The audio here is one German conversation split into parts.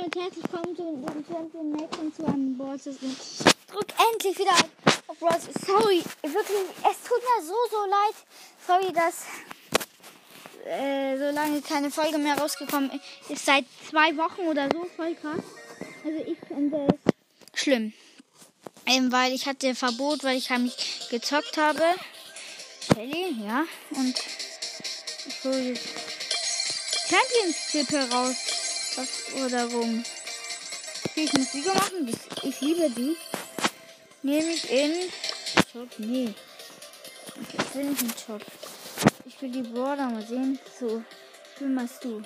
Hallo und herzlich willkommen zu dem und zu einem Bosses. Drück endlich wieder auf Bros. Sorry, wirklich, es tut mir so, so leid. Sorry, dass äh, so lange keine Folge mehr rausgekommen ist. Seit zwei Wochen oder so, voll krass. Also ich finde es schlimm. Eben weil ich hatte Verbot, weil ich heimlich gezockt habe. Shelly, ja. Und ich hole jetzt Championship heraus. Oder rum. Okay, ich muss Sieger machen. Ich, ich liebe die. Nehme ich in Shop. Nee. Ich will nicht in Shop. Ich will die Border mal sehen. So. Wie machst du?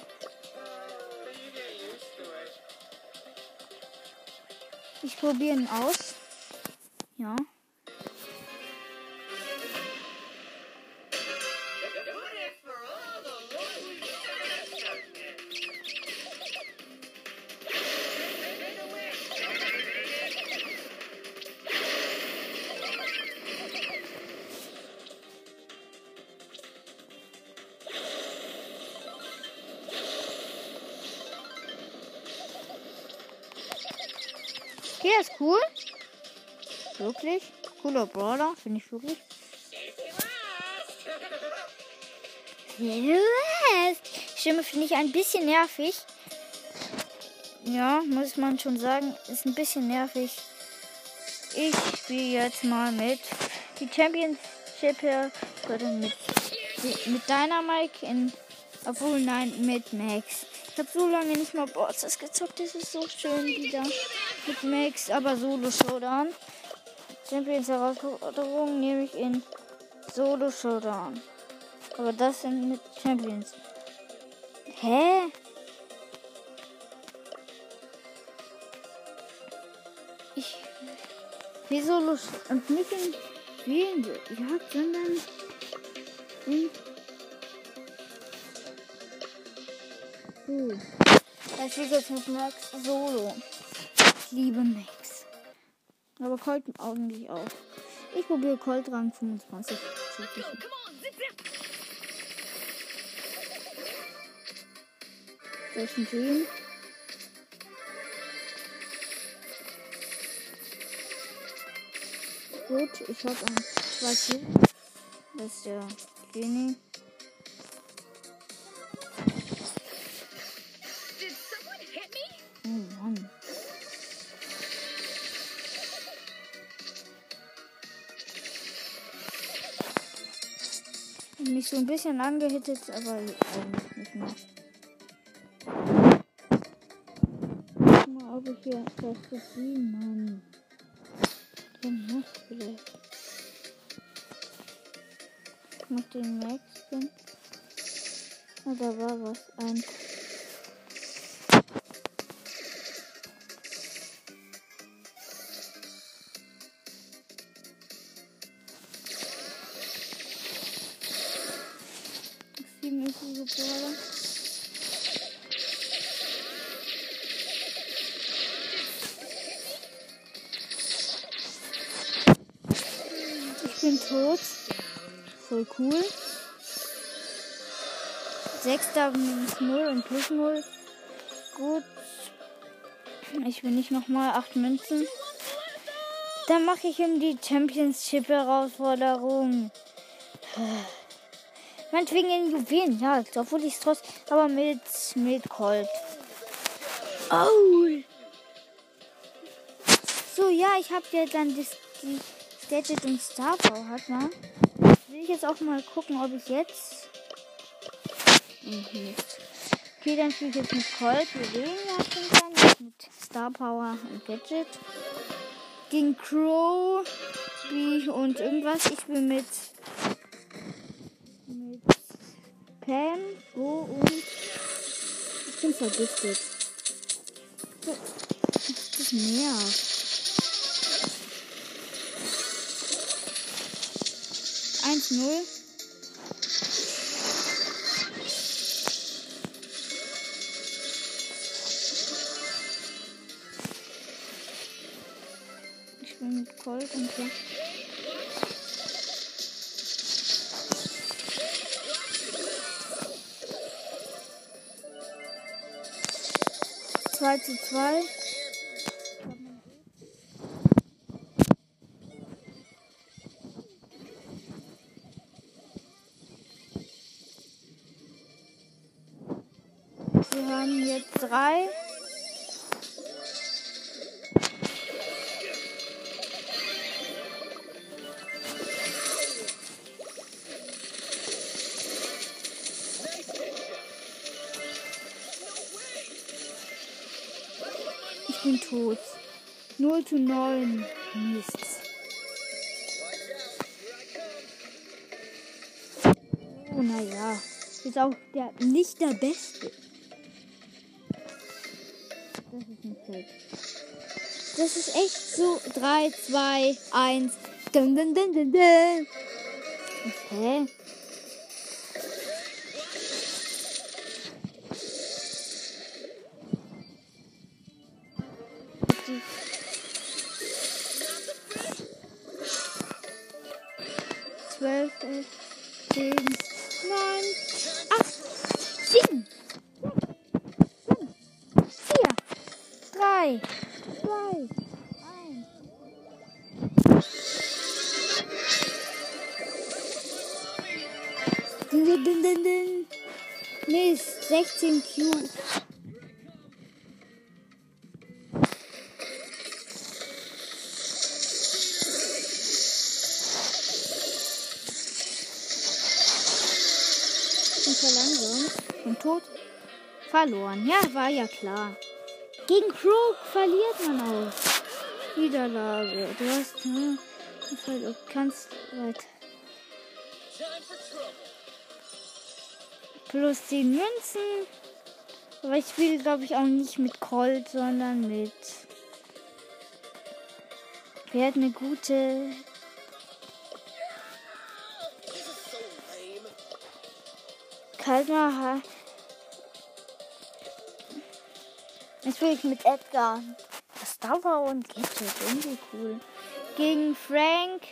Ich probiere ihn aus. Ja. Cooler Brawler, finde ich wirklich. Stimme finde ich ein bisschen nervig. Ja, muss man schon sagen, ist ein bisschen nervig. Ich spiele jetzt mal mit die Championship hier mit, mit Dynamike in. Obwohl, nein, mit Max. Ich habe so lange nicht mal Bosses gezockt. Das ist so schön wieder mit Max, aber Solo Showdown. Champions Herausforderung nehme ich in Solo Showdown. Aber das sind mit Champions. Hä? Ich wie Solo und nicht in Spielen Jagd, sondern in so. Das ist jetzt mit Max Solo. Ich liebe Max. Aber Colt eigentlich auch. Ich probiere Colt Rang 25 zu kriegen. Das ist ein Team. Gut, ich habe ein zwei Kills. Das ist der Genie. So ein bisschen angehittet, aber eigentlich nicht mehr. Guck mal, ob ich hier das gesehen, Mann. Den Max vielleicht. Ich mach den Max da war was. Ein. Sechster minus 0 und plus 0. Gut. Ich will nicht nochmal acht Münzen. Dann mache ich ihm die Championship-Herausforderung. Meinetwegen in Juwelen, ja, obwohl ich es trotz, aber mit, mit Colt. Oh! So, ja, ich habe ja dann das, die Gadget und Star Power hat, ne? Will ich jetzt auch mal gucken, ob ich jetzt. Mhm. Okay, dann spiele ich jetzt mit Colt, jagen kann, mit Star Power und Gadget. Gegen Crow, Bee und irgendwas. Ich bin mit mit Pam, Bo und ich bin vergiftet. Das nervt. Eins null. Colt und so. 2 zu 2. 0 zu 9. Mist. Oh, naja. Ist auch der, nicht der Beste. Das ist ein Fake. Das ist echt so 3, 2, 1. Dun, dun, dun, dun, dun. Okay. Thank 8, 10, 9, 8, 7, 6, 5, 4, 3, 2, 1. Mist, 16 Cubes. Verloren. Ja, war ja klar. Gegen Croak verliert man auch. Niederlage. Du hast. Hm, du kannst weiter. Plus 10 Münzen. Aber ich spiele, glaube ich, auch nicht mit Colt, sondern mit. Wer hat eine gute Kaltner. Jetzt will ich mit Edgar. Das Dauer und Gadget. Irgendwie cool. Gegen Frank.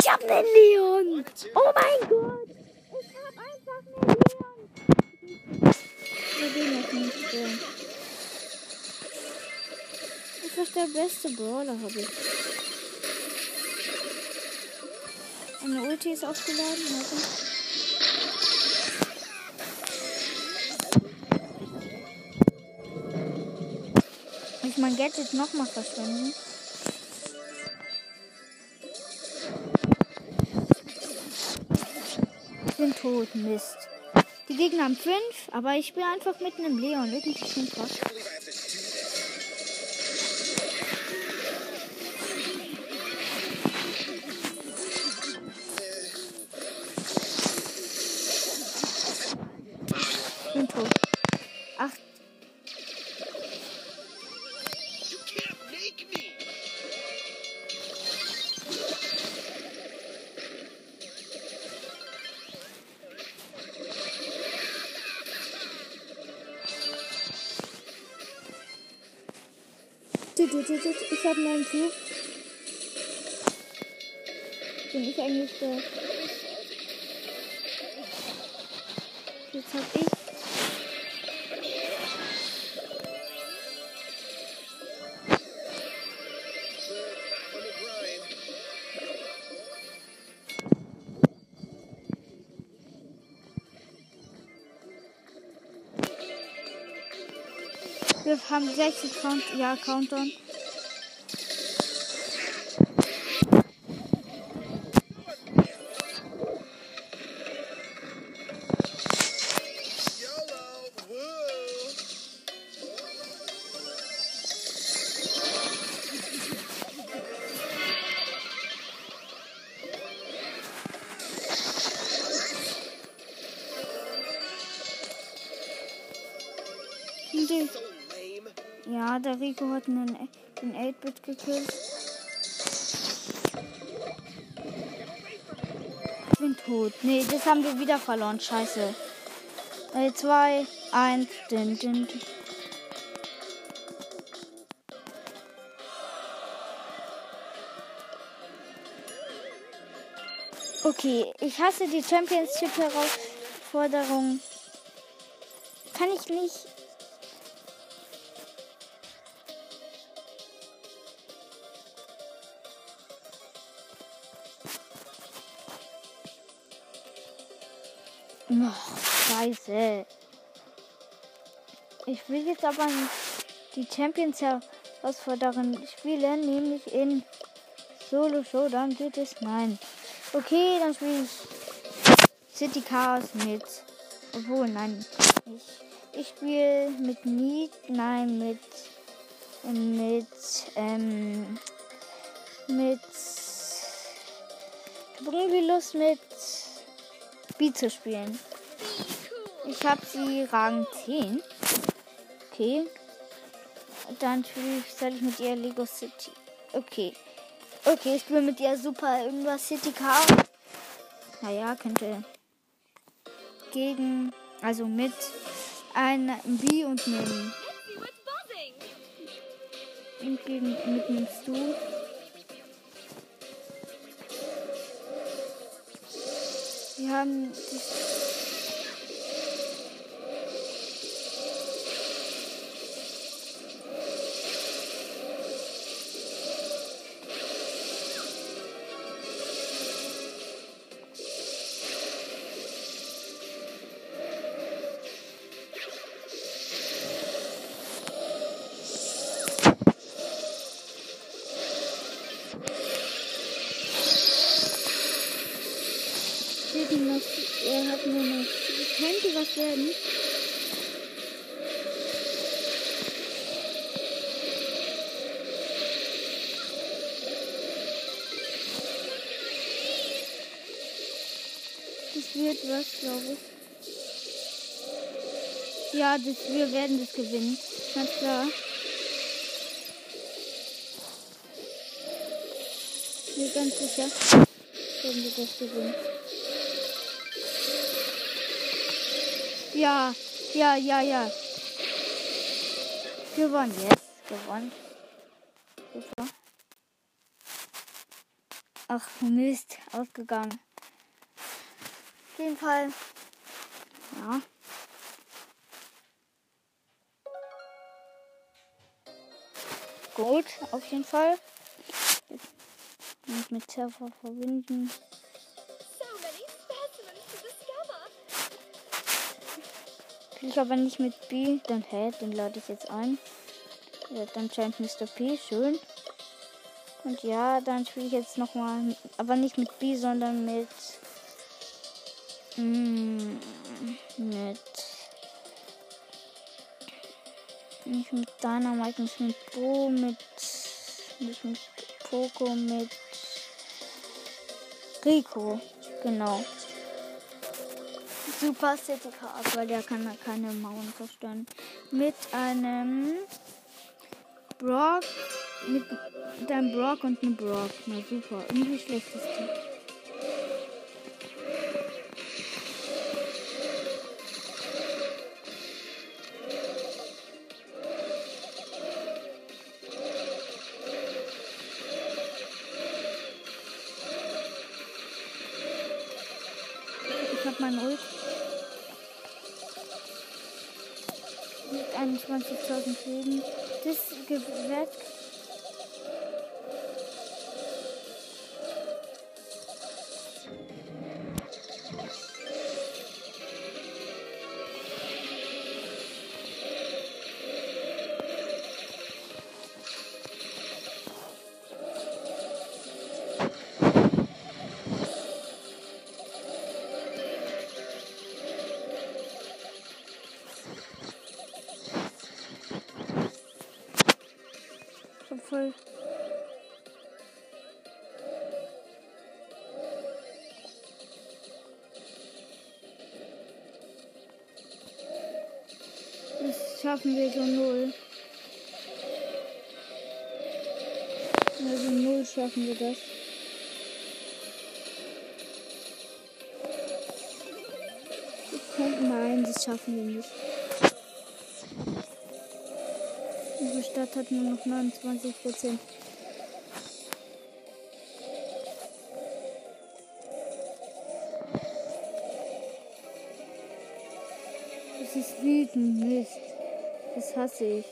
Ich hab einen Leon. Oh mein Gott. Ich hab einfach einen Leon. Wir gehen jetzt nicht so. Das ist der beste Brawler, habe ich. Eine Ulti ist aufgeladen. Warte. Mein Gadget nochmal verschwenden. Ich bin tot, Mist. Die Gegner haben fünf, aber ich bin einfach mit einem Leon. Irgendwie klingt tut. ich hab meinen Cube. Bin ich eigentlich der. Jetzt hab ich. Wir haben 60 Count ja, Countdown. Rico hat einen, den 8-Bit gekillt. Ich bin tot. Nee, das haben wir wieder verloren. Scheiße. 2, 1, din, din, din. Okay, ich hasse die Championship-Herausforderung. Kann ich nicht Oh, scheiße. Ich will jetzt aber die Champions Herausforderin spielen, nämlich in Solo Showdown geht es. Nein. Okay, dann spiele ich City Chaos mit. Obwohl, nein. Ich, ich spiele mit Need. Nein, mit. Mit. Ähm. Mit. Ich irgendwie Lust mit. B zu spielen. Ich habe sie Rang 10. Okay. Dann spiele ich, soll ich mit ihr Lego City. Okay. Okay, ich spiele mit ihr super irgendwas City Car. Naja, könnte gegen, also mit einem B und einem und gegen mit einem Stu. Haben was, glaube ich. Ja, das, wir werden das gewinnen. Ganz klar. Mir ganz sicher. Werden wir das gewinnen. Ja, ja, ja, ja. Gewonnen, yes, gewonnen. Super. Ach, Mist, ausgegangen. Jeden Fall. Ja. Gut, auf jeden Fall. Jetzt mit Server verbinden. Ich aber nicht mit B, dann hä, den lade ich jetzt ein. Ja, dann scheint Mr. P, schön. Und ja, dann spiele ich jetzt nochmal, aber nicht mit B, sondern mit. Mm, mit. Nicht mit Dynamite, nicht mit Bo, mit. Nicht mit Poco, mit. Rico. Genau. Super City Card, weil der kann keine Mauern zerstören. Mit einem Brock, mit, mit einem Brock und einem Brock. Na super, irgendwie schlechtes schaffen wir so null. Also null schaffen wir das. Nein, das schaffen wir nicht. Unsere Stadt hat nur noch 29 Prozent. Das ist wütend, Mist. Das hasse ich.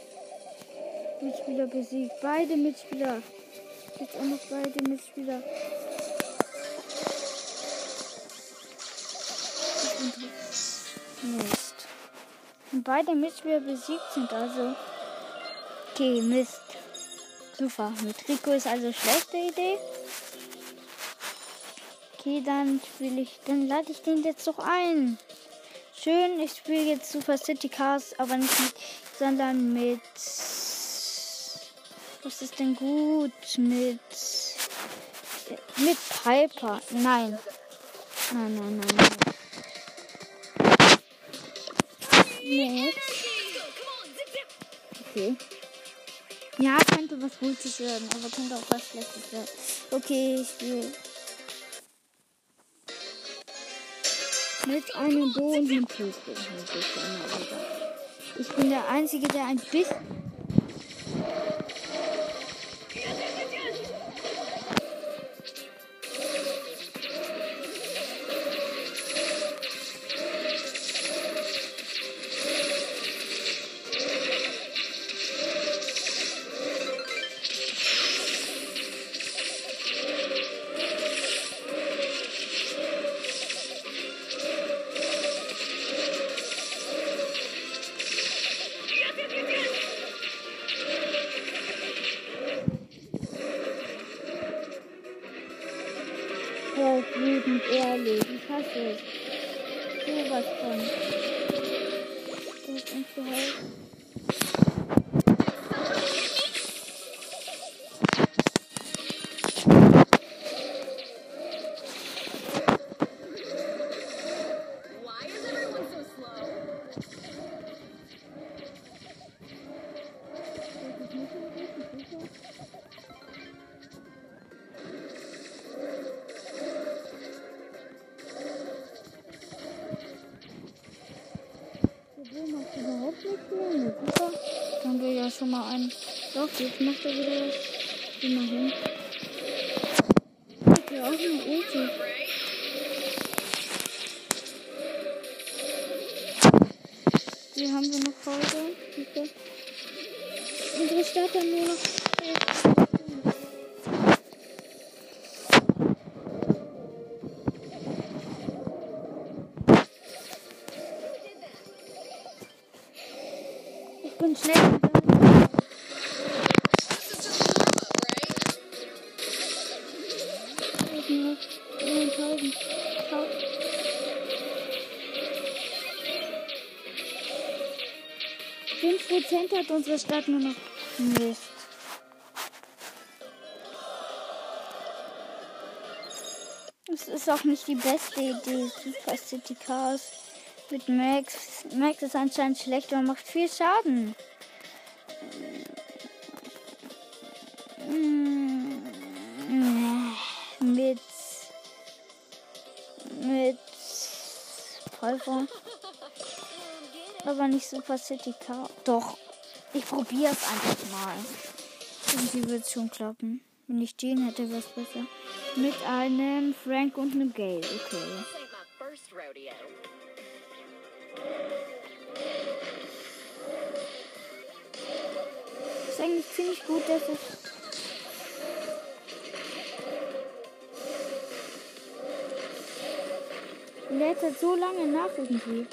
Mitspieler besiegt. Beide Mitspieler. Jetzt auch noch beide Mitspieler. Mist. Und beide Mitspieler besiegt sind, also. Okay, Mist. Super. Mit Rico ist also schlechte Idee. Okay, dann spiele ich. Dann lade ich den jetzt doch ein. Schön, ich spiele jetzt Super City Cars, aber nicht mit, sondern mit. Was ist denn gut? Mit. Mit Piper. Nein. Nein, nein, nein, nein. Mit. Okay. Ja, könnte was Gutes werden, aber könnte auch was Schlechtes werden. Okay, ich spiele. Mit einem Bo und Fußball. Ich bin der Einzige, der ein bisschen. Mal einen. Doch, jetzt macht er wieder was. Immerhin. Hat ja auch eine Ulti. Hier haben wir noch Folge. Bitte. Unsere Stadt hat nur noch. Ich bin schnell. Prozent hat unsere Stadt nur noch. Mist. Es ist auch nicht die beste Idee, Super City Cars mit Max. Max ist anscheinend schlecht und macht viel Schaden. Mit. Mit. Piper. Aber nicht Super City Car. Doch. Ich probiere es einfach mal. Irgendwie wird es schon klappen. Wenn ich den hätte, wäre es besser. Mit einem Frank und einem Gale. Okay. Ist eigentlich ziemlich gut, dass es. Lädt so lange nach irgendwie.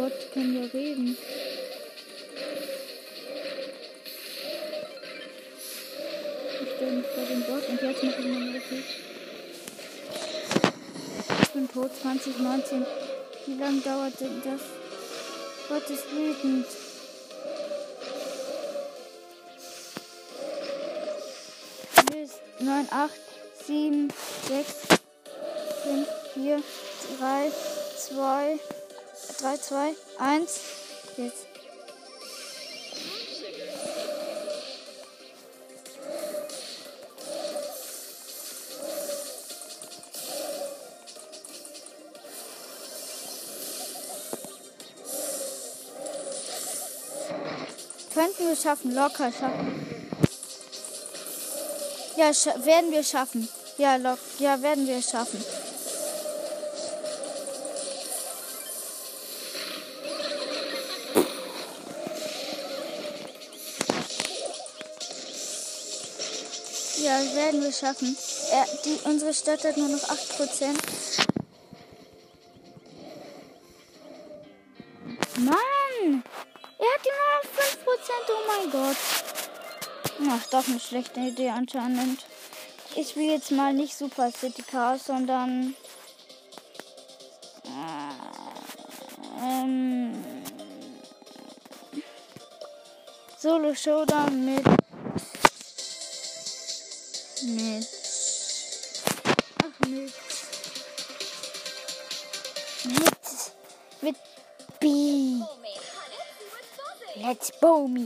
Gott, die können ja reden. Ich stelle mich vor dem Gott und jetzt mache ich mal richtig. Ich bin tot, 2019. Wie lange dauert denn das? Gott ist wütend. Mist, 9, 8, 7, 6, 5, 4, 3, 2, 3, 2, 1. Jetzt. Könnten wir schaffen, locker schaffen. Ja, scha werden wir schaffen. Ja, lock ja, werden wir schaffen. Werden wir schaffen. Er, die, unsere Stadt hat nur noch 8%. Mann! Er hat nur noch 5%. Oh mein Gott. Ach, doch eine schlechte Idee anscheinend. Ich spiele jetzt mal nicht Super City Chaos, sondern. Äh, ähm, Solo Showdown. Mit.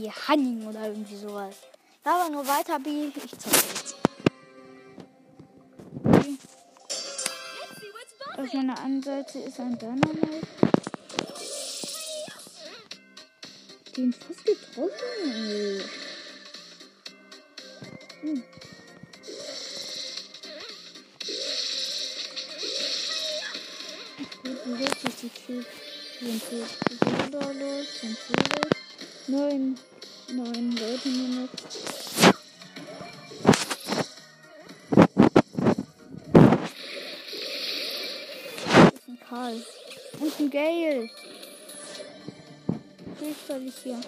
Me honey oder irgendwie sowas. Ja, aber nur weiter, B. Ich zeig jetzt. Okay. Auf meiner anderen Seite ist ein Dynamite. Den fast getroffen, ey. Hm. Bewegt sich die Cube? Sind sie so los? Sind sie los? Neun, Leute nur noch. Das ist ein Karl. Und ein Gale. Fürchterlich hier.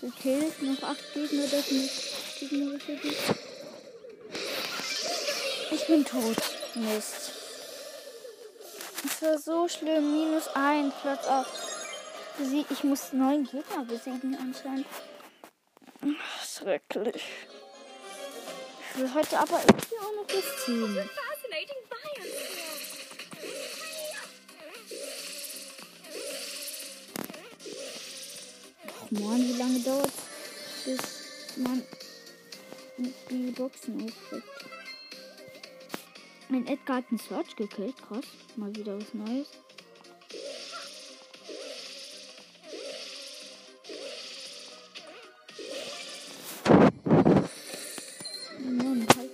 Gekillt. Noch acht Gegner, das nicht gegnerische Gegner. Ich bin tot. Mist. Es war so schlimm. Minus ein, Platz 8. Sie- Ich muss neun Gegner besiegen anscheinend. Schrecklich. Ich will heute aber irgendwie auch noch. Fascinating biomes Ach man, wie lange dauert bis man die Boxen aufkriegt? Mein Edgar hat einen Search gekillt, krass. Mal wieder was Neues. Mann, halt.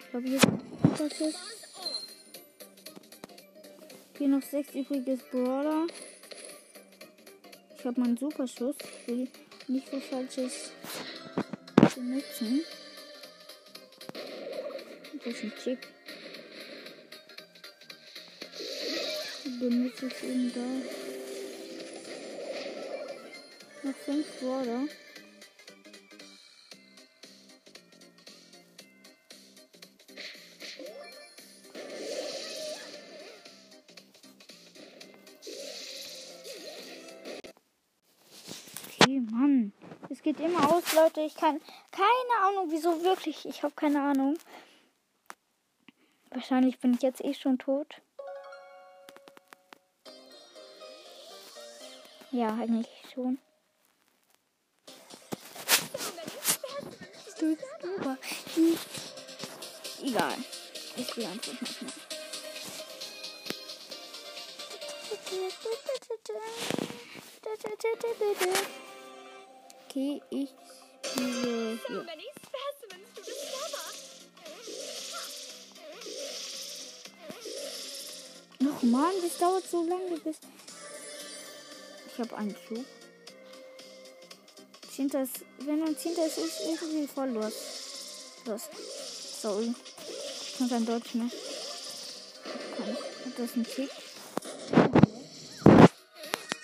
Ich glaube, hier ist ist. Hier noch sechs übriges Brawler. Ich habe meinen Superschuss. Will nicht für Falsches benutzen. Ein Tick. Benutze ich ihn da. Noch fünf. Okay, Mann. Es geht immer aus, Leute. Ich kann keine Ahnung, wieso wirklich. Ich habe keine Ahnung. Wahrscheinlich bin ich jetzt eh schon tot. Ja, eigentlich schon. Aber hm, egal. Ich spiele einfach nochmal. Okay, ich spiele hier. Ach man, das dauert so lange bis. Ich habe einen Zug. Zehnter ist, wenn man Zehnter ist, ist irgendwie voll los. Los. Sorry. Ich kann kein Deutsch mehr. Kann. Das ist ein Tick.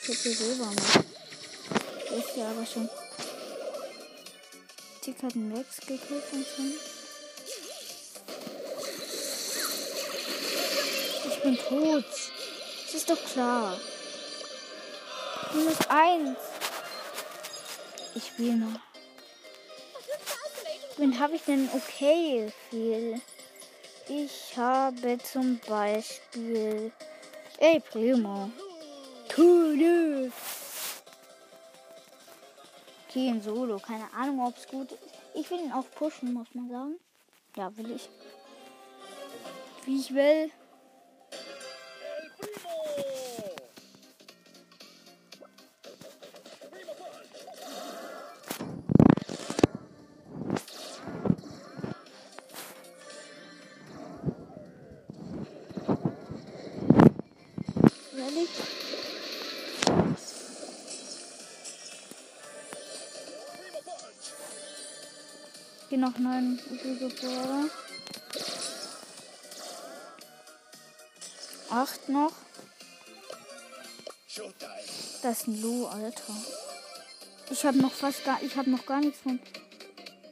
Ich hätte Silber mal. Der ist ja aber schon. Tick hat einen Rex gekillt und schon. Ich bin tot. Das ist doch klar. Minus eins. Ich spiele noch. Wen habe ich denn okay viel? Ich habe zum Beispiel Ey Primo. Tude. Okay, in Solo. Keine Ahnung, ob es gut ist. Ich will ihn auch pushen, muss man sagen. Ja, will ich. Wie ich will. Hier noch neun übrige Brawler. Acht noch. Das ist ein Lu, Alter. Ich habe noch fast gar, ich habe noch gar nichts von.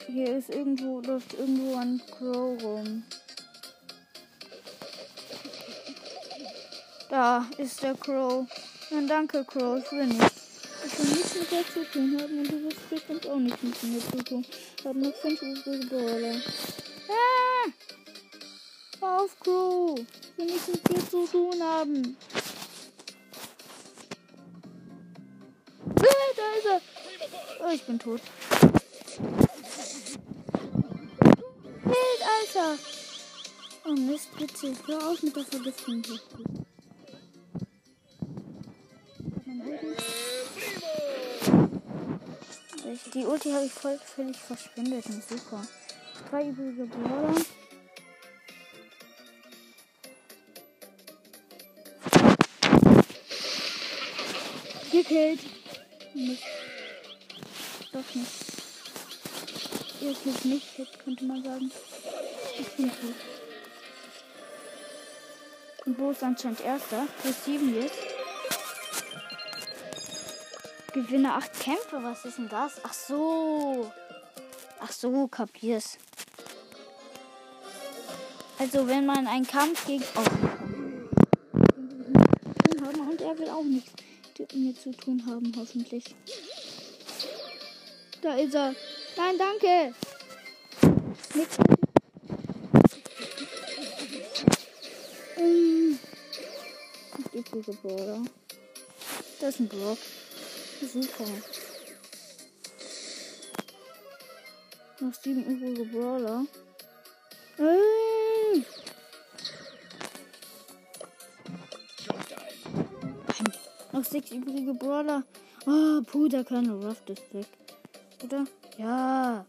Hier ist irgendwo, läuft irgendwo ein Crow rum. Da ist der Crow. Na danke, Crow, ich will nicht. Mit dir zu tun haben und du wirst bestimmt auch nichts mit mir zu tun. Ich habe noch fünf übrige Brawler. Ah! Hör auf, Crow! Ich will nichts mit dir zu tun haben. Ah, da ist er! Oh, ich bin tot. Wild, Alter! Oh Mist, bitte. Hör auf mit der Vergiftung. Die Ulti habe ich voll völlig verschwendet. Super. Drei übrige Brawler. Gekillt. Nicht. Doch nicht. Ihr killt mich, jetzt könnte man sagen. Ich bin tot. Und wo ist anscheinend erster? Ist sieben jetzt? Gewinne acht Kämpfe, was ist denn das? Ach so. Ach so, kapier's. Also wenn man einen Kampf gegen oh. haben und er will auch nichts mit mir zu tun haben, hoffentlich. Da ist er. Nein, danke. Übrige Brawler. Das ist ein Brock. Super. Noch sieben übrige Brawler. Showtime. Noch sechs übrige Brawler. Oh, puh, der kleine Ruff ist weg. Oder? Ja.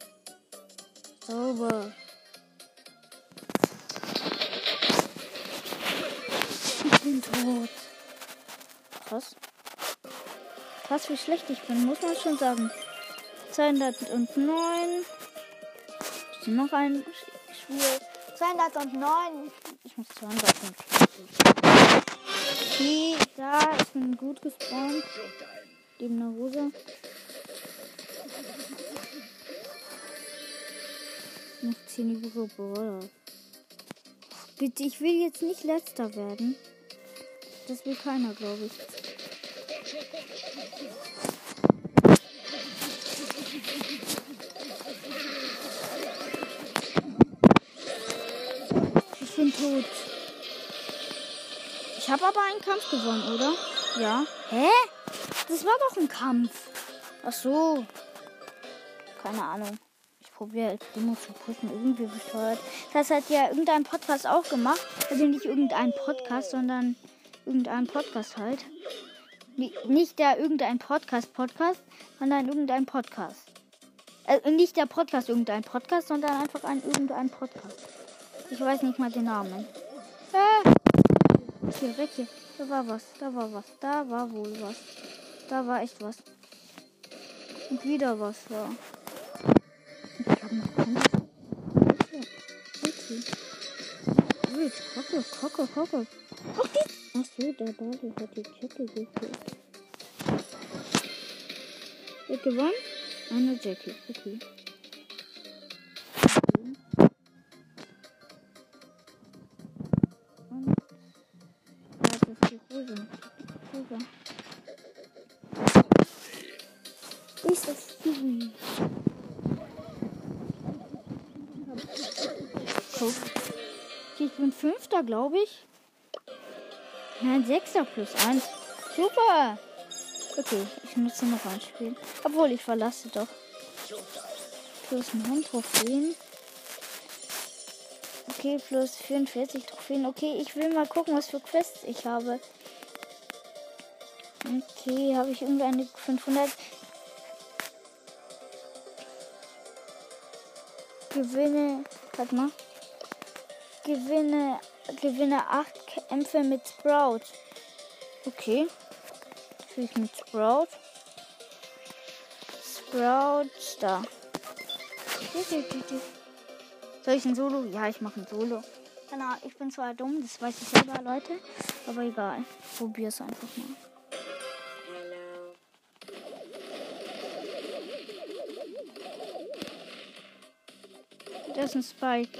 Sauber. Ich bin tot. Krass. Krass, wie schlecht ich bin, muss man schon sagen. 209. Ist hier noch ein Spiel? 209. Ich muss 250. Okay, da, ich bin gut gespawnt. Neben einer Rose. Noch 10 übrige Brawler. Bitte, ich will jetzt nicht letzter werden. Das will keiner, glaube ich. Tot. Ich habe aber einen Kampf gewonnen, oder? Ja. Hä? Das war doch ein Kampf. Ach so. Keine Ahnung. Ich probiere El Primo zu pushen. Irgendwie bescheuert. Das hat ja irgendein Podcast auch gemacht. Also nicht irgendein Podcast, sondern irgendein Podcast halt. Ni- Nicht der irgendein Podcast-Podcast, sondern irgendein Podcast. Also nicht der Podcast irgendein Podcast, sondern einfach ein irgendein Podcast. Ich weiß nicht mal den Namen. Ah. Hier, weg hier. Da war was, da war was, da war wohl was. Da war echt was. Und wieder was war. Ich hab noch. Wild, Kocke, Kocke, Kocke. Kocke. Ach so, der Bade hat die Kette gekriegt. Wer gewonnen? Eine Jackie, okay. Bin Fünfter, glaube ich. Nein, Sechster plus eins. Super. Okay, ich nutze noch ein Spiel. Obwohl, ich verlasse doch. Plus 9 Trophäen. Okay, plus 44 Trophäen. Okay, ich will mal gucken, was für Quests ich habe. Okay, habe ich irgendwie eine 500. Gewinne. Warte mal. Gewinne. Gewinne 8 Kämpfe mit Sprout. Okay. Natürlich mit Sprout. Sprout da. Soll ich ein Solo? Ja, ich mache ein Solo. Ahnung, ich bin zwar dumm, das weiß ich selber, Leute. Aber egal. Probier's einfach mal. Das ist ein Spike.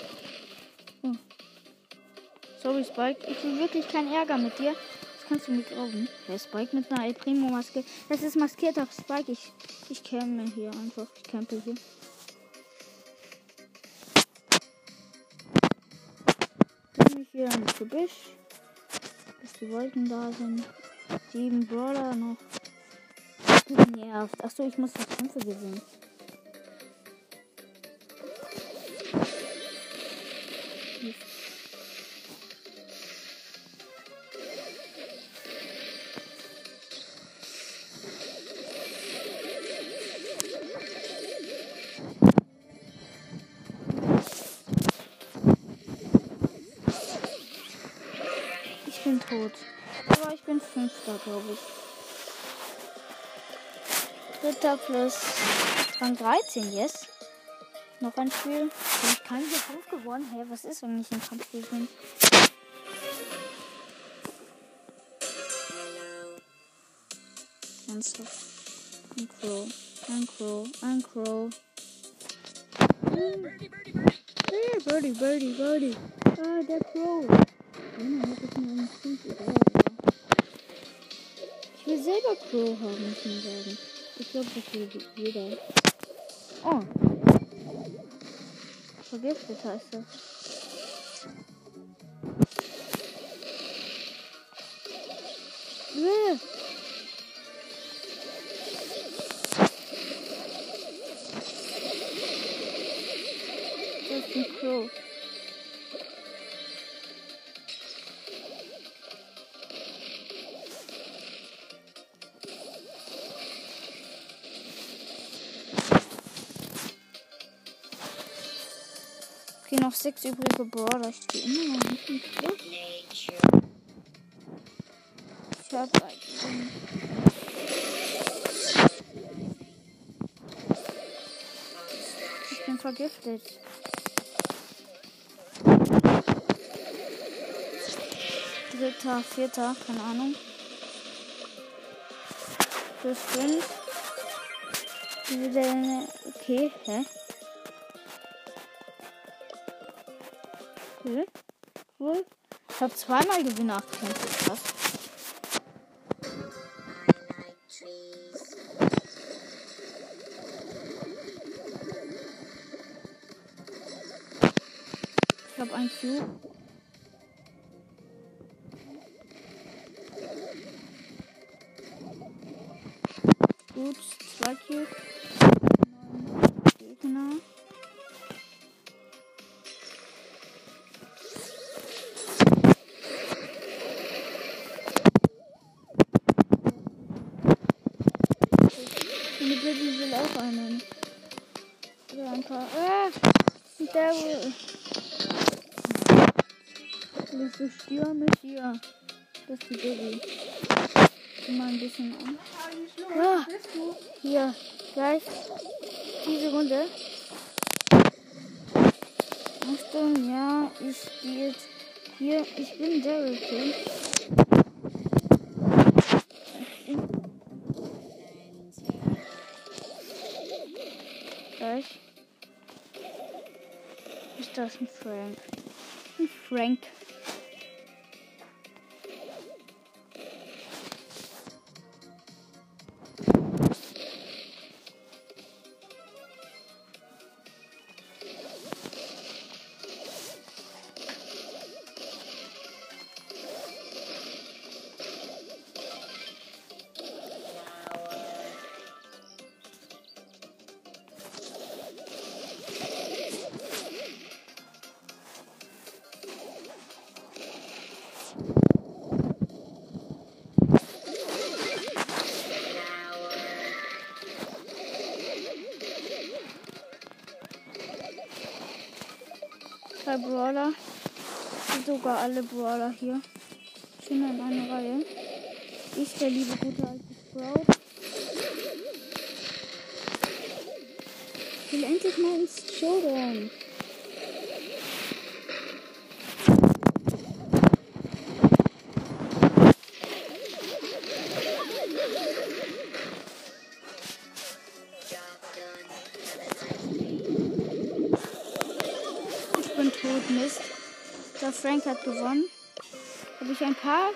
Sorry, Spike. Ich will wirklich keinen Ärger mit dir. Das kannst du mir glauben. Der Spike mit einer El Primo Maske. Das ist maskierter Spike. Ich, ich campe hier einfach. Ich campe hier. Bin mich hier ins Gebüsch. Bis die Wolken da sind. Sieben Brawler noch. Du nervt. Achso, ich muss das Kämpfe gewinnen. Tot. Aber ich bin Fünfter, glaube ich. Dritter plus Rang 13, yes. Noch ein Spiel. Bin ich kein hier Kampf gewonnen? Hä, was ist, wenn ich im Kampf gewinne? Ernsthaft. Ein Crow. Ein Crow. Ein Crow. Hey, Birdie, Birdie, Birdie. Ah, der Crow. Ich will selber Crow haben, muss man sagen. Ich glaube, das will jeder. Oh. Vergiftet heißt das. Sechs übrige Brawler. Im Club. Ich hab einen. Ich bin vergiftet. Dritter, vierter, keine Ahnung. Plus fünf. Okay, hä? Ich habe zweimal Gewinne 8 Kämpfe. Krass. Ich habe ein Cube. Will. Willst stören mit dir? Das ist die Baby. Mal ein bisschen an. Ah, hier, gleich. Diese Runde. Achtung, ja, ich gehe jetzt hier. Ich bin Daryl King. Frank? Frank. Zwei Brawler. Sogar alle Brawler hier. Schön in einer Reihe. Ich, der liebe gute alte Sprout. Ich will endlich mal ins Showdown. Frank hat gewonnen. Habe ich ein paar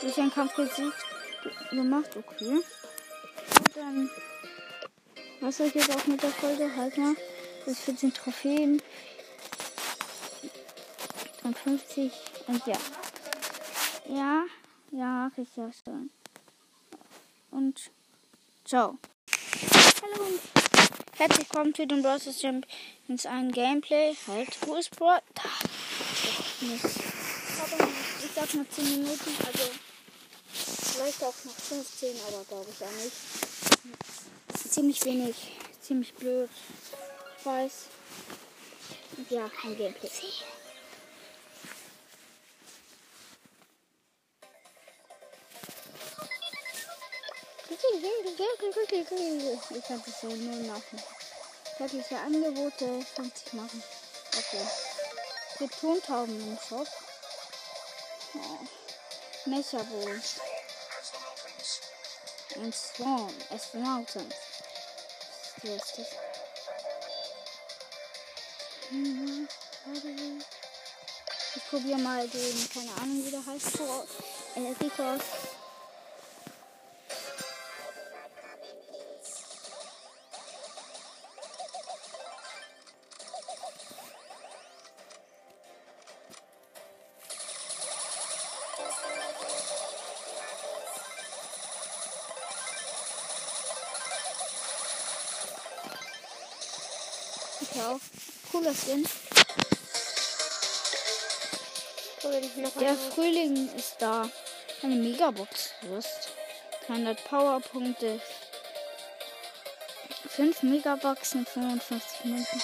durch einen Kampf gesiegt gemacht? Okay. Und dann. Was soll ich jetzt auch mit der Folge? Halt mal. Das 14 Trophäen. Und 50. Und ja. Ja, ja, ich auch schon. Und ciao. Hallo und herzlich willkommen zu den Bros. Champions ein Gameplay. Halt, wo ist Bro? Da. Aber ich sag noch 10 Minuten, also vielleicht auch noch 15, aber glaube ich auch nicht. Ziemlich wenig, ziemlich blöd. Ich weiß. Ja, kein Gameplay. Ich kann das so nur nachmachen. Tägliche Angebote 50 machen. Okay. Gibt Tontauben im Shop. Oh. Mechabowl. Ein Swarm. Astronauten. Warte. Ich probiere mal den, keine Ahnung wie der heißt, vor, äh, Rico aus. Ciao. Cooler Skin. Der Frühling ist da. Eine Megabox wirst. 300 Powerpunkte. 5 Megaboxen, 55 Minuten.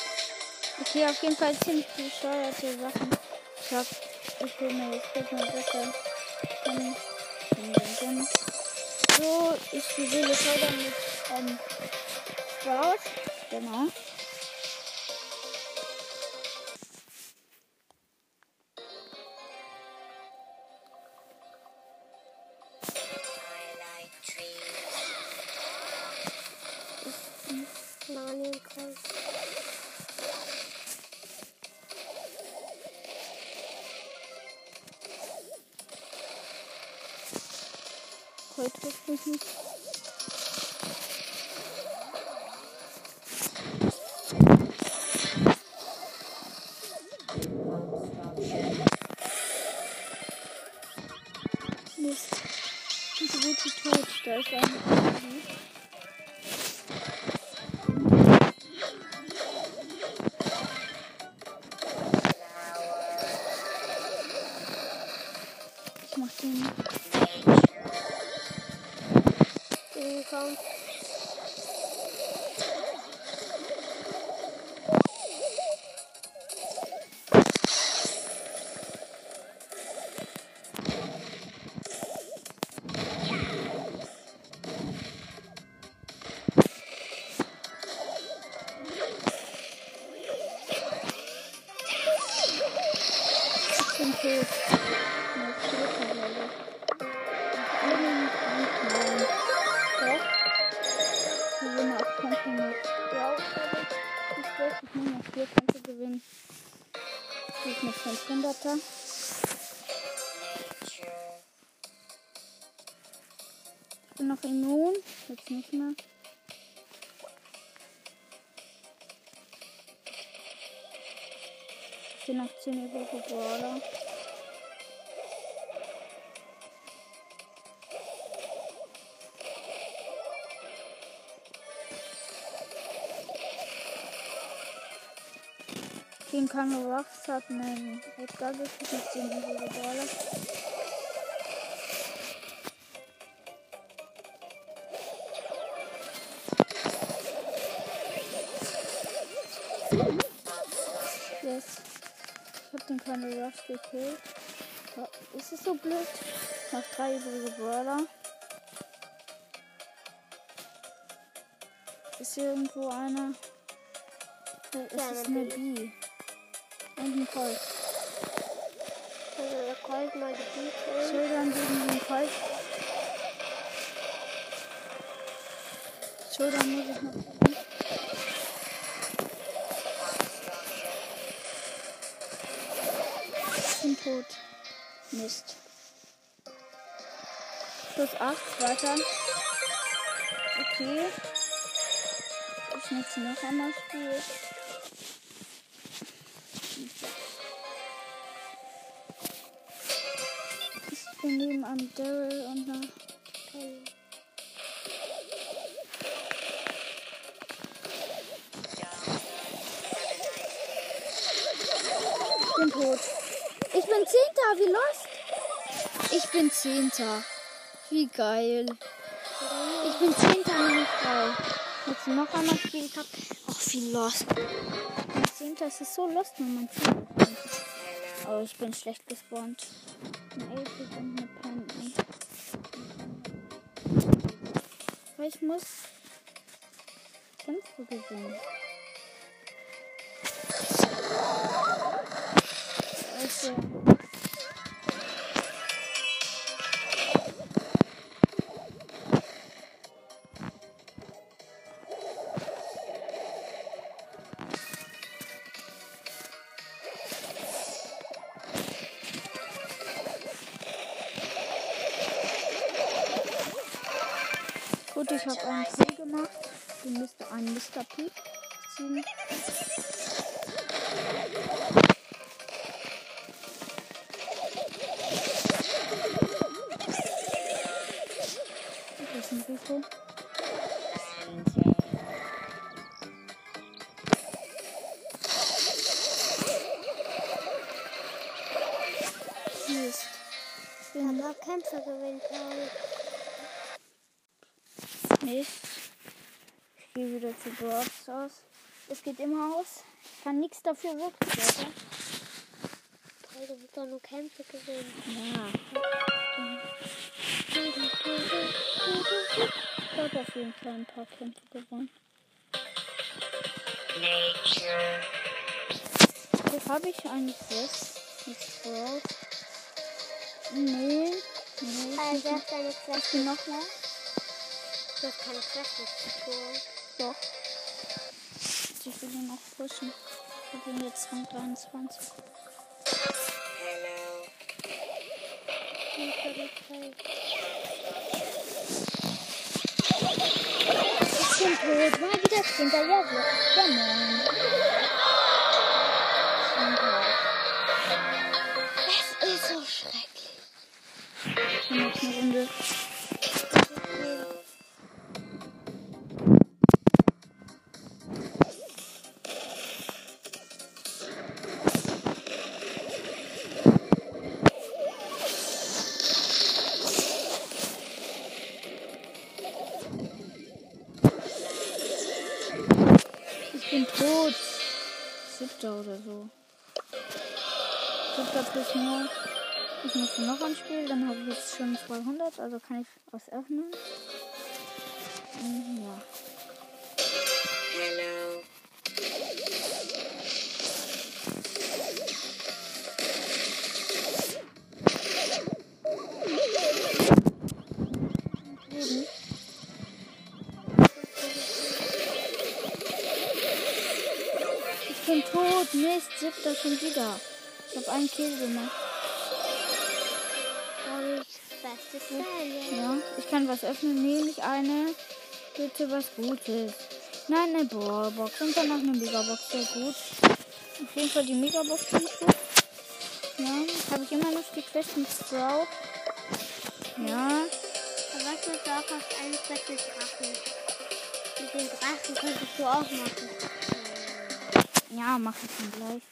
Okay, auf jeden Fall ziemlich bescheuerte Sachen. Ich hab, ich will mir jetzt kurz mal besser. So, ich spiele heute mit ähm, Sprout. Genau. Ich nur noch vier Kämpfe gewinnen. Ich ist mit 500er. Ich bin noch immun. Jetzt nicht mehr. Ich bin noch 10 übrige Brawler. Gegen Kango Rocks hat einen Edgar gekriegt mit 10 übrige Brawler. Yes. keine Rush gekillt. Ja, Ist es so blöd? Noch drei übrige Brawler. Ist hier irgendwo einer? Es Ja, ist eine eine B. Und ein Colt. Also der Colt mal die Beat. Schildern gegen den Colt. Schildern muss ich noch. gucken. Ich bin tot. Mist. Plus 8, weiter. Okay. Ich nutze noch einmal Spiel. Ich bin neben einem Daryl und einer Kelly. Ich bin tot. Ich bin Zehnter, wie lost? Ich bin Zehnter. Wie geil. Ich bin Zehnter, nämlich geil. Jetzt noch einmal Spiel gehabt. Ach, wie lost. Mein Zehnter es ist so lost, wenn man Zehnter. Oh, ich bin schlecht gespawnt. Ein 8 und eine Penny. Aber ich muss Kämpfe gewinnen. Also. Einen Brawl Stars. Es geht immer aus. Ich kann nichts dafür wirklich, oder? Toll, du willst doch nur Kämpfe gewinnen. Ja. Ich habe auf jeden Fall ein paar Kämpfe gewonnen. Wo habe ich eigentlich das? Mit Brawl? Nee. Nee. Also, Ich bin noch mal. Du hast keine Klasse. Doch. Ihn noch pushen. Ich bin jetzt Rang 23. Ich bin tot. Mal wieder hinterher. Ja, moin. Plus nur. Ich muss noch ein Spiel, dann habe ich jetzt schon 200, also kann ich was öffnen. Mhm, Ja. Leben. Ich bin tot, Mist, siebter schon wieder. Einen Kill gemacht. Und beste Fan. Ja, ich kann was öffnen. Nee, nicht eine. Bitte was Gutes. Nein, eine Brawlbox und dann noch eine Megabox. Sehr gut. Auf jeden Fall die Megabox finde ich gut. Ja, habe ich immer noch die Quest mit Sprout. Ja, Aber was du auch hast, einen Quest mit Drachen. Mit den Drachen könntest du auch machen. ja, mache ich dann gleich.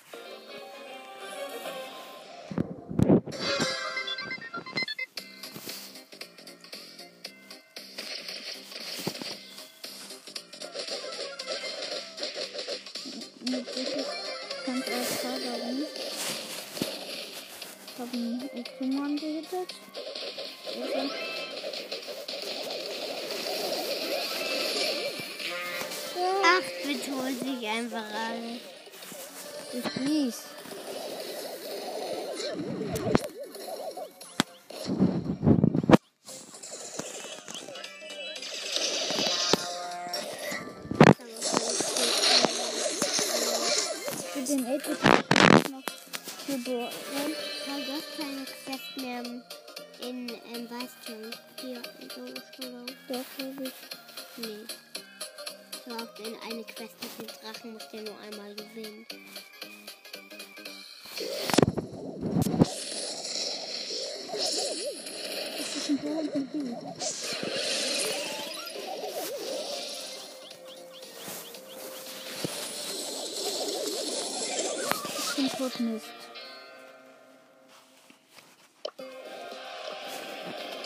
Ist Tot Mist.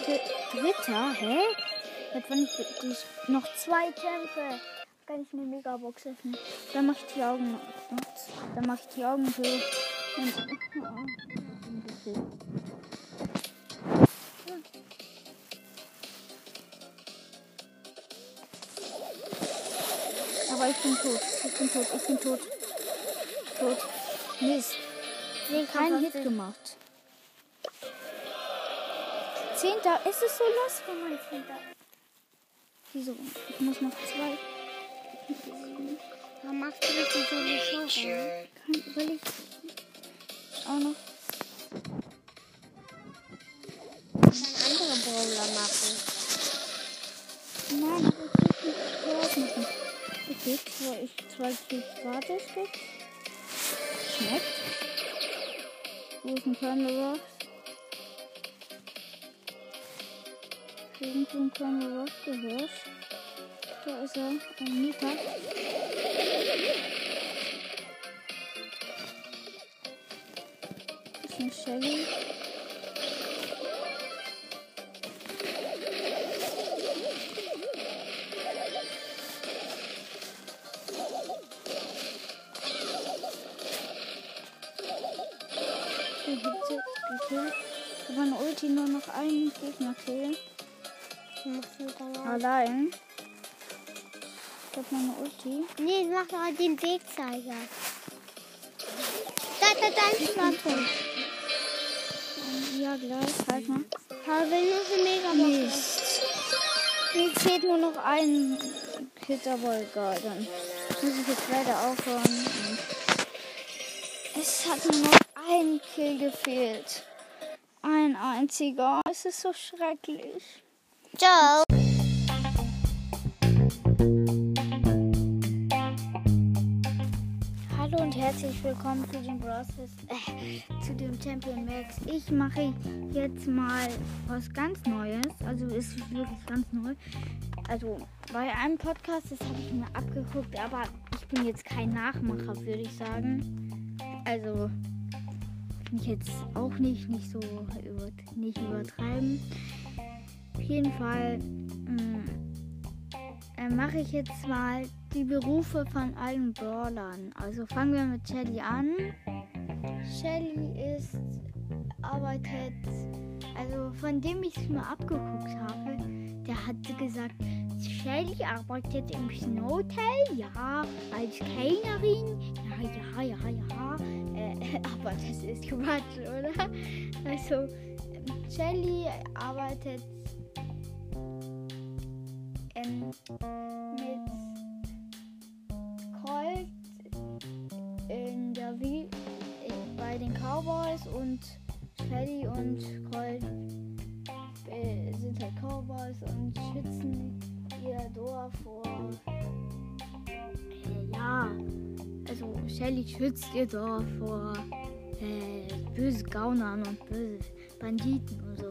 Dr- Dritter? Hä? Jetzt wenn ich noch zwei Kämpfe. Kann ich mir Megabox öffnen. Dann mach ich die Augen. Dann mach ich die Augen so. Aber ich bin tot. Ich bin tot. Ich bin tot. Tot. Mist. Kein Hit gemacht. Zehnter. Es ist so los für mein Zehnter. Wieso? Ich muss noch zwei. Warum machst du das so Show? Sure. Kann, weil ich auch noch. Ein anderer Brawler machen. Nein, ich will nicht machen. Okay, zwei, ich, zwei Kills gratis gibt. Ein Körner Irgendwo ein Körner gehört. Da ist er. Ein Mieter. Ist eine Shelly. Allein. Ich hab meine Ulti. Nee, mach doch halt den Wegzeiger. Da, da, da ist Platon. Ja, gleich. Halt mal. Aber wenn nur so mega Mist. Mir fehlt nur noch ein Hit, aber egal. Dann muss ich jetzt leider aufhören. Es hat nur noch ein Kill gefehlt. Ein einziger. Es ist so schrecklich. Ciao. Herzlich willkommen zu dem Process, äh, zu dem Champion Max. Ich mache jetzt mal was ganz Neues. Also ist wirklich ganz neu. Also bei einem Podcast, das habe ich mir abgeguckt, aber ich bin jetzt kein Nachmacher, würde ich sagen. Also bin ich jetzt auch nicht, nicht so über, nicht übertreiben. Auf jeden Fall mh, äh, mache ich jetzt mal die Berufe von allen Brawlern. Also fangen wir mit Shelly an. Shelly ist, arbeitet, also von dem ich es mir abgeguckt habe, der hat gesagt, Shelly arbeitet im Snowtail, ja, als Kellnerin, ja, ja, ja, ja, äh, aber das ist Quatsch, oder? Also, Shelly arbeitet ähm, mit Colt in der Wie bei den Cowboys und Shelly und Colt äh, sind halt Cowboys und schützen ihr Dorf vor. Äh, ja, also Shelly schützt ihr Dorf vor äh, böse Gaunern und böse Banditen und so.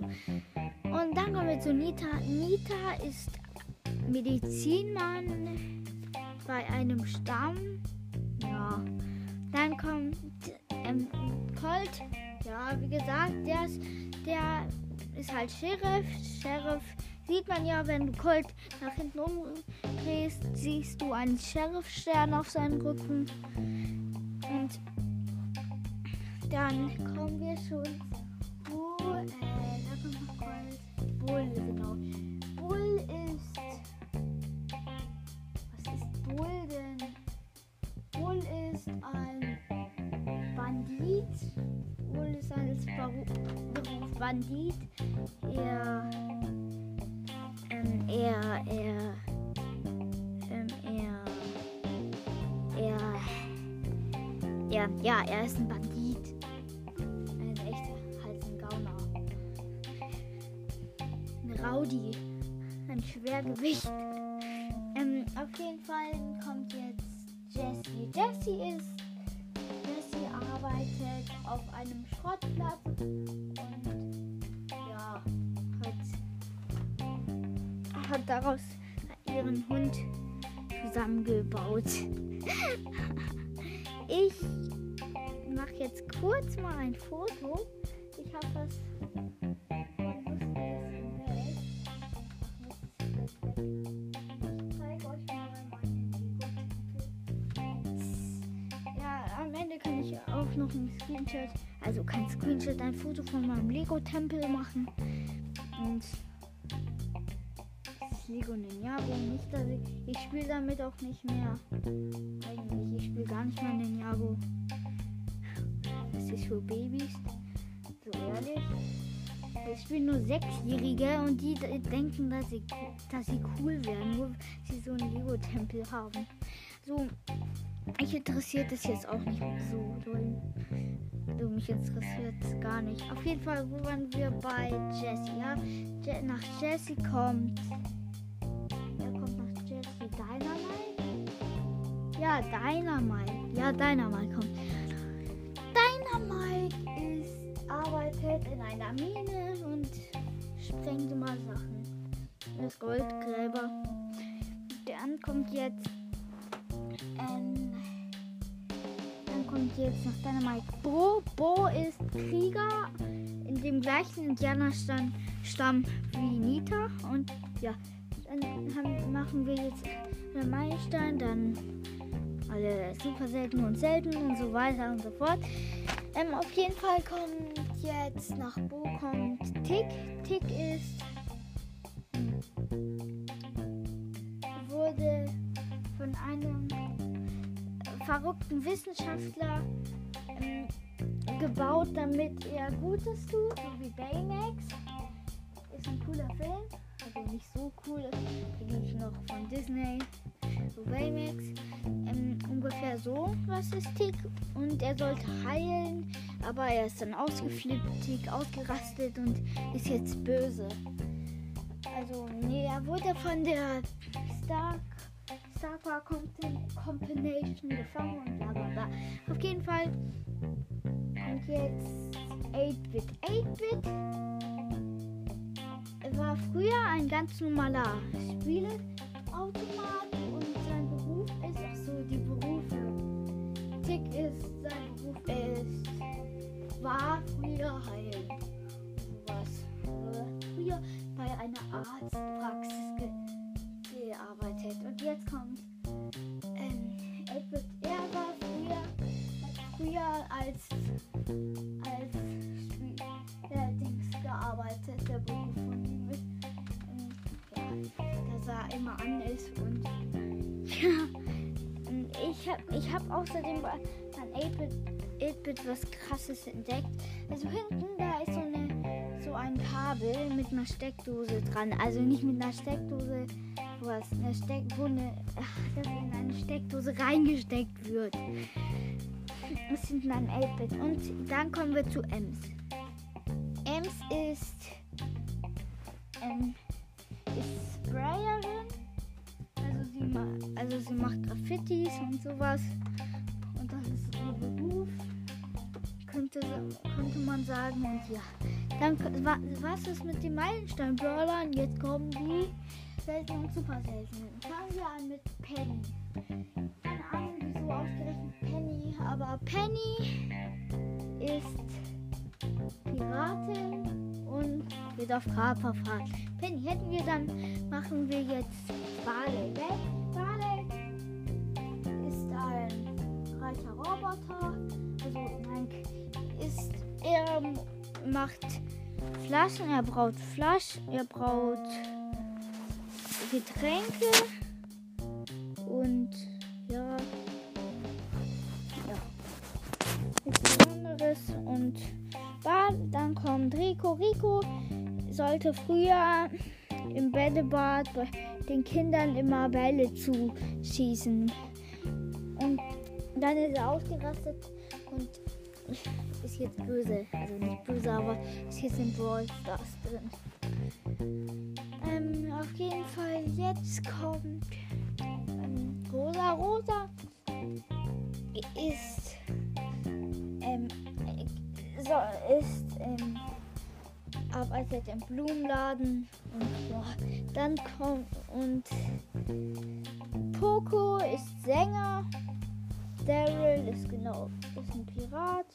Und dann kommen wir zu Nita. Nita ist Medizinmann bei einem Stamm. Ja. Dann kommt ähm, Colt. Ja, wie gesagt, der ist, der ist halt Sheriff. Sheriff sieht man ja, wenn du Colt nach hinten umdrehst, siehst du einen Sheriff-Stern auf seinem Rücken. Und dann kommen wir schon zu, äh, da kommt noch Colt. Bull, Bandit. Er, ähm, er, er, ähm, er, er, er, ja, er ist ein Bandit. Ein echter, halt ein Gauner. Ein Rowdy. Ein Schwergewicht. Ähm, auf jeden Fall kommt jetzt Jessie. Jessie ist. Arbeitet auf einem Schrottplatz und ja, hat, hat daraus ihren Hund zusammengebaut. ich mache jetzt kurz mal ein Foto. Ich habe Welt. Ich zeige euch mal Lego-Tempel. Ja, am Ende kann ich auch noch ein Screenshot, also kein Screenshot, ein Foto von meinem Lego-Tempel machen. Und das Lego Ninjago, nicht, dass ich, ich spiele damit auch nicht mehr. Eigentlich, ich spiele gar nicht mehr Ninjago. Das ist für Babys. So ehrlich. Ich spielen nur Sechsjährige und die denken, dass sie, dass sie cool werden, nur weil sie so einen Lego-Tempel haben. So, mich interessiert es jetzt auch nicht so doll. So, mich interessiert es gar nicht. Auf jeden Fall, wo waren wir bei Jessie, ja? Je nach Jessie kommt. Wer kommt nach Jessie? Dynamite? Ja, Dynamite. Ja, Dynamite kommt. Dynamite ist, arbeitet in einer Mine und sprengt immer Sachen. Das Goldgräber. Dann kommt jetzt. Ähm, kommt jetzt noch Dynamite Bo. Bo ist Krieger in dem gleichen Indianerstamm Stamm wie Nita. Und ja, dann haben, machen wir jetzt einen Meilenstein, dann alle super selten und selten und so weiter und so fort. Ähm, auf jeden Fall kommt jetzt nach Bo kommt Tick. Tick ist wurde von einem verrückten Wissenschaftler ähm, gebaut, damit er Gutes tut, so wie Baymax. Ist ein cooler Film, also nicht so cool, da gibt es noch von Disney, so Baymax. Ähm, ungefähr so, was ist Tick? Und er sollte heilen, aber er ist dann ausgeflippt, Tick ausgerastet und ist jetzt böse. Also, nee, er wurde von der Stark, Star Power Combination gefangen und bla bla bla. Auf jeden Fall kommt jetzt 8-Bit. 8-Bit war früher ein ganz normaler Spieleautomat und sein Beruf ist, ach so, die Berufe. Tick ist, sein Beruf ist, war früher. Sowas. Äh, Früher bei einer Arztpraxis gearbeitet. Und jetzt kommt ähm, Edward. Er war früher, früher als als Spiel, äh, Dings gearbeitet, der Beruf von ihm ist. Ja, dass er immer an ist und ja. Und Ich habe ich hab außerdem an 8-Bit 8-Bit was krasses entdeckt. Also hinten, da ist so eine so ein Kabel mit einer Steckdose dran. Also nicht mit einer Steckdose, Steck, wo eine, ach, das in eine Steckdose reingesteckt wird. Das sind dann 8-Bit. Und dann kommen wir zu Ems. Ems ist, ähm, ist Sprayerin. Also sie, ma also sie macht Graffitis und sowas. Und das ist ihr Beruf. Könnte, könnte man sagen. Und ja. Dann was ist mit den Meilenstein-Brawlern? Jetzt kommen die seltenen und super seltenen. Fangen wir an mit Penny. Keine Ahnung, wieso ausgerechnet Penny, aber Penny ist Piratin und geht auf Kaperfahrt. Penny hätten wir dann, machen wir jetzt Barley weg. Barley ist ein reicher Roboter. Also nein, ist er macht Flaschen, er braut Flaschen, er braut Getränke und ja, ja, nichts Besonderes und Barley dann kommt Rico. Rico sollte früher im Bällebad bei den Kindern immer Bälle zuschießen. Und dann ist er ausgerastet und ist jetzt böse. Also nicht böse, aber ist jetzt in Brawl Stars drin. Jetzt kommt ähm, Rosa. Rosa ist, ähm, so, ist, ähm, arbeitet im Blumenladen und ja, dann kommt und Poco ist Sänger. Daryl ist genau ist ein Pirat.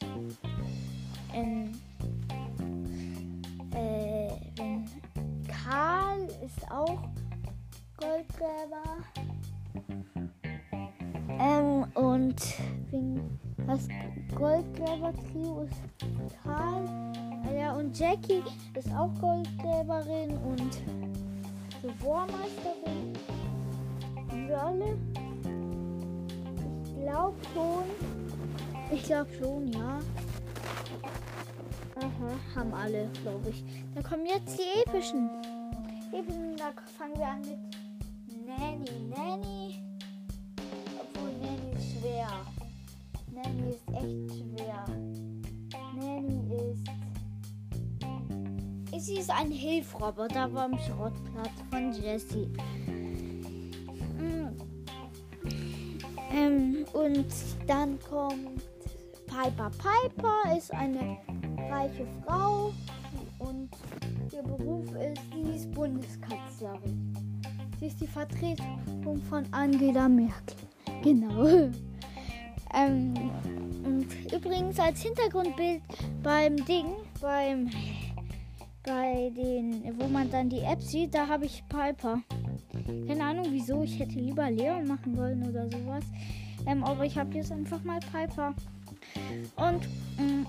Ähm, äh, Karl ist auch Goldgräber. Ähm, und das Goldgräber-Trio ist Karl. Ah Ja, und Jackie ist auch Goldgräberin und so Bohrmeisterin. Wir alle? Ich glaube schon. Ich glaube schon, ja. Aha, haben alle, glaube ich. Dann kommen jetzt die epischen. Epischen, da fangen wir an mit Nanny. Nanny. Obwohl Nanny ist schwer. Nanny ist echt schwer. Nanny ist. Sie ist ein Hilfroboter beim Schrottplatz von Jessie. Mm. Ähm, und dann kommt Piper. Piper ist eine reiche Frau und ihr Beruf ist, sie ist Bundeskanzlerin. Sie ist die Vertretung von Angela Merkel. Genau. ähm, und übrigens als Hintergrundbild beim Ding, beim bei den, wo man dann die App sieht, da habe ich Piper. Keine Ahnung wieso, ich hätte lieber Leon machen wollen oder sowas. Ähm, aber ich habe jetzt einfach mal Piper. Und ähm,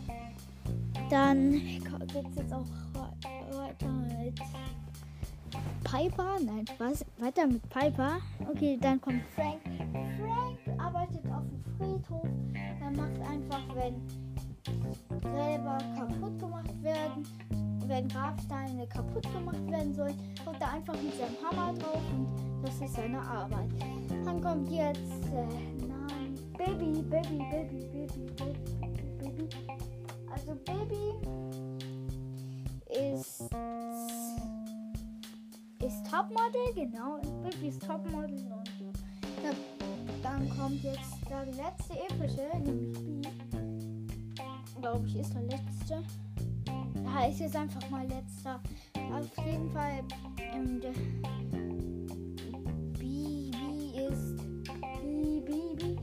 dann geht es jetzt auch weiter mit Piper. Nein, Spaß. Weiter mit Piper. Okay, dann kommt Frank. Frank arbeitet auf dem Friedhof. Er macht einfach, wenn Gräber kaputt gemacht werden, wenn Grabsteine kaputt gemacht werden sollen, kommt er einfach mit seinem Hammer drauf und das ist seine Arbeit. Dann kommt jetzt äh, nein, Baby, Baby, Baby, Baby, Baby, Baby. Also Baby ist ist Topmodel, genau. Baby ist Topmodel und ja. Dann kommt jetzt der letzte epische, nämlich B. Glaube ich, ist der letzte. Ja, ist jetzt einfach mal letzter. Auf jeden Fall, ähm, der B, B ist B, B, B.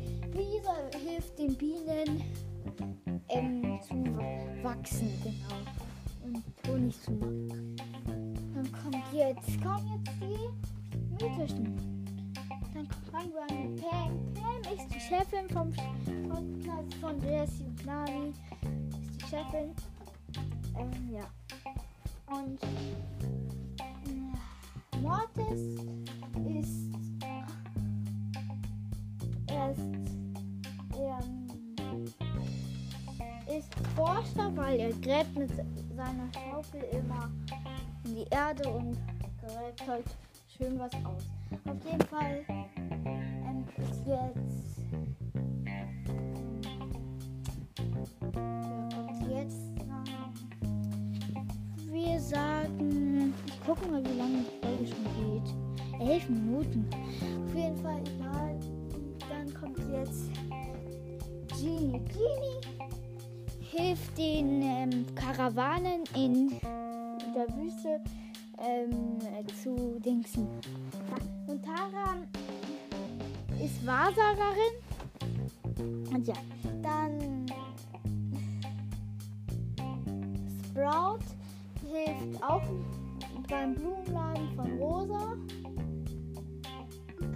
Soll, hilft den Bienen ähm, zu wachsen, genau. Und Honig zu machen. Kommt jetzt, kommen jetzt die mythischen. Dann fangen wir an mit Pam. Pam ist die Chefin vom Podcast von Jessie und Nani. Ist die Chefin. Ähm, ja. Und äh, Mortis ist. Er ist. Ähm, ist Forscher, weil er gräbt mit seiner Schaufel immer in die Erde und gräbt halt schön was aus. Auf jeden Fall ähm, ist jetzt. Wer kommt jetzt? Wir sagen. Ich gucke mal, wie lange die Folge schon geht. Elf Minuten. Auf jeden Fall egal. Dann kommt jetzt Genie. Genie hilft den ähm, Karawanen in der Wüste ähm, zu Dingsen. Und Tara ist Wahrsagerin. Und ja, dann Sprout hilft auch beim Blumenladen von Rosa.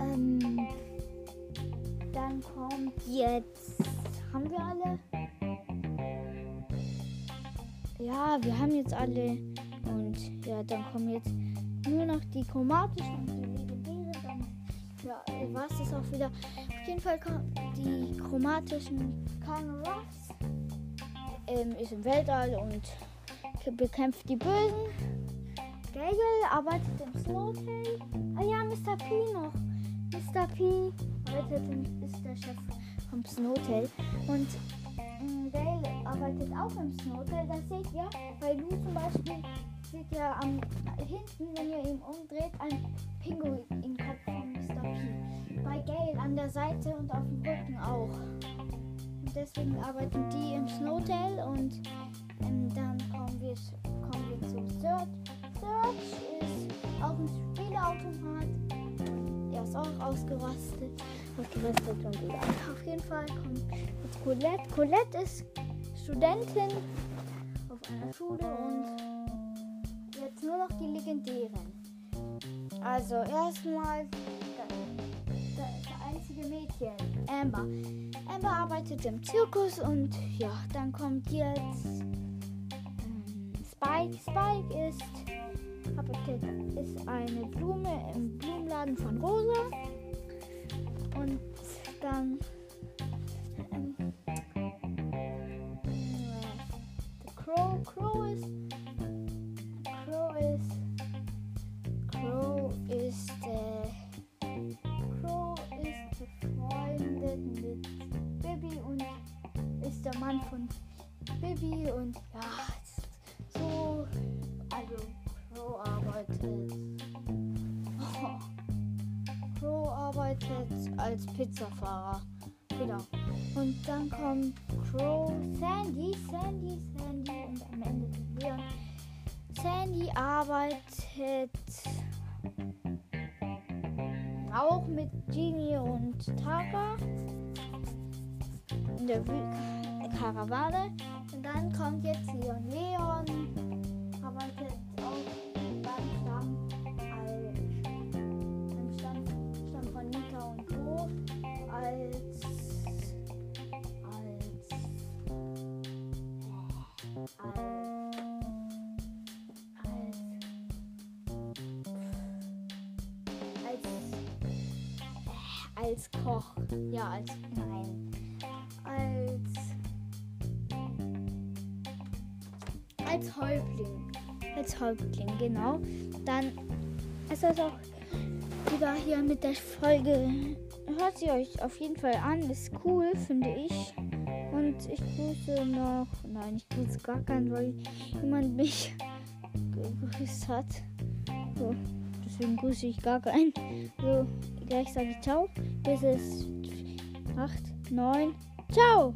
Ähm, dann kommt jetzt, haben wir alle? Ja, wir haben jetzt alle. Ja, dann kommen jetzt nur noch die chromatischen und die legendären. Dann ja, war es das auch wieder. Auf jeden Fall kommen die chromatischen Ruffs. Ähm, ist im Weltall und bekämpft die Bösen. Gagel arbeitet im Snowtail. Ah ja, Mr. P noch. Mr. P arbeitet ist der Chef vom Snowtail. Und ähm, Gale arbeitet auch im Snowtail. Das seht ihr, weil Lu zum Beispiel seht ihr am hinten, wenn ihr ihn umdreht, ein Pinguin im Kopf von Mr. P. Bei Gale an der Seite und auf dem Rücken auch. Und deswegen arbeiten die im Snowtail und ähm, dann kommen wir, kommen wir zum Search. Search ist auch ein Spieleautomat. Er ist auch ausgerastet. Ausgerastet und wieder. Auf jeden Fall kommt jetzt Colette. Colette ist Studentin auf einer Schule und nur noch die legendären. Also erstmal das, einzige Mädchen, Amber. Amber arbeitet im Zirkus und ja, dann kommt jetzt ähm, Spike. Spike ist, ist eine Blume im Blumenladen von Rosa. Und dann Wü- Häuptling, genau. Dann ist das auch wieder hier mit der Folge. Hört sie euch auf jeden Fall an. Ist cool, finde ich. Und ich grüße noch. Nein, ich grüße gar keinen, weil jemand mich gegrüßt hat. So, deswegen grüße ich gar keinen. So, gleich sage ich ciao. Bis es 8, 9, ciao!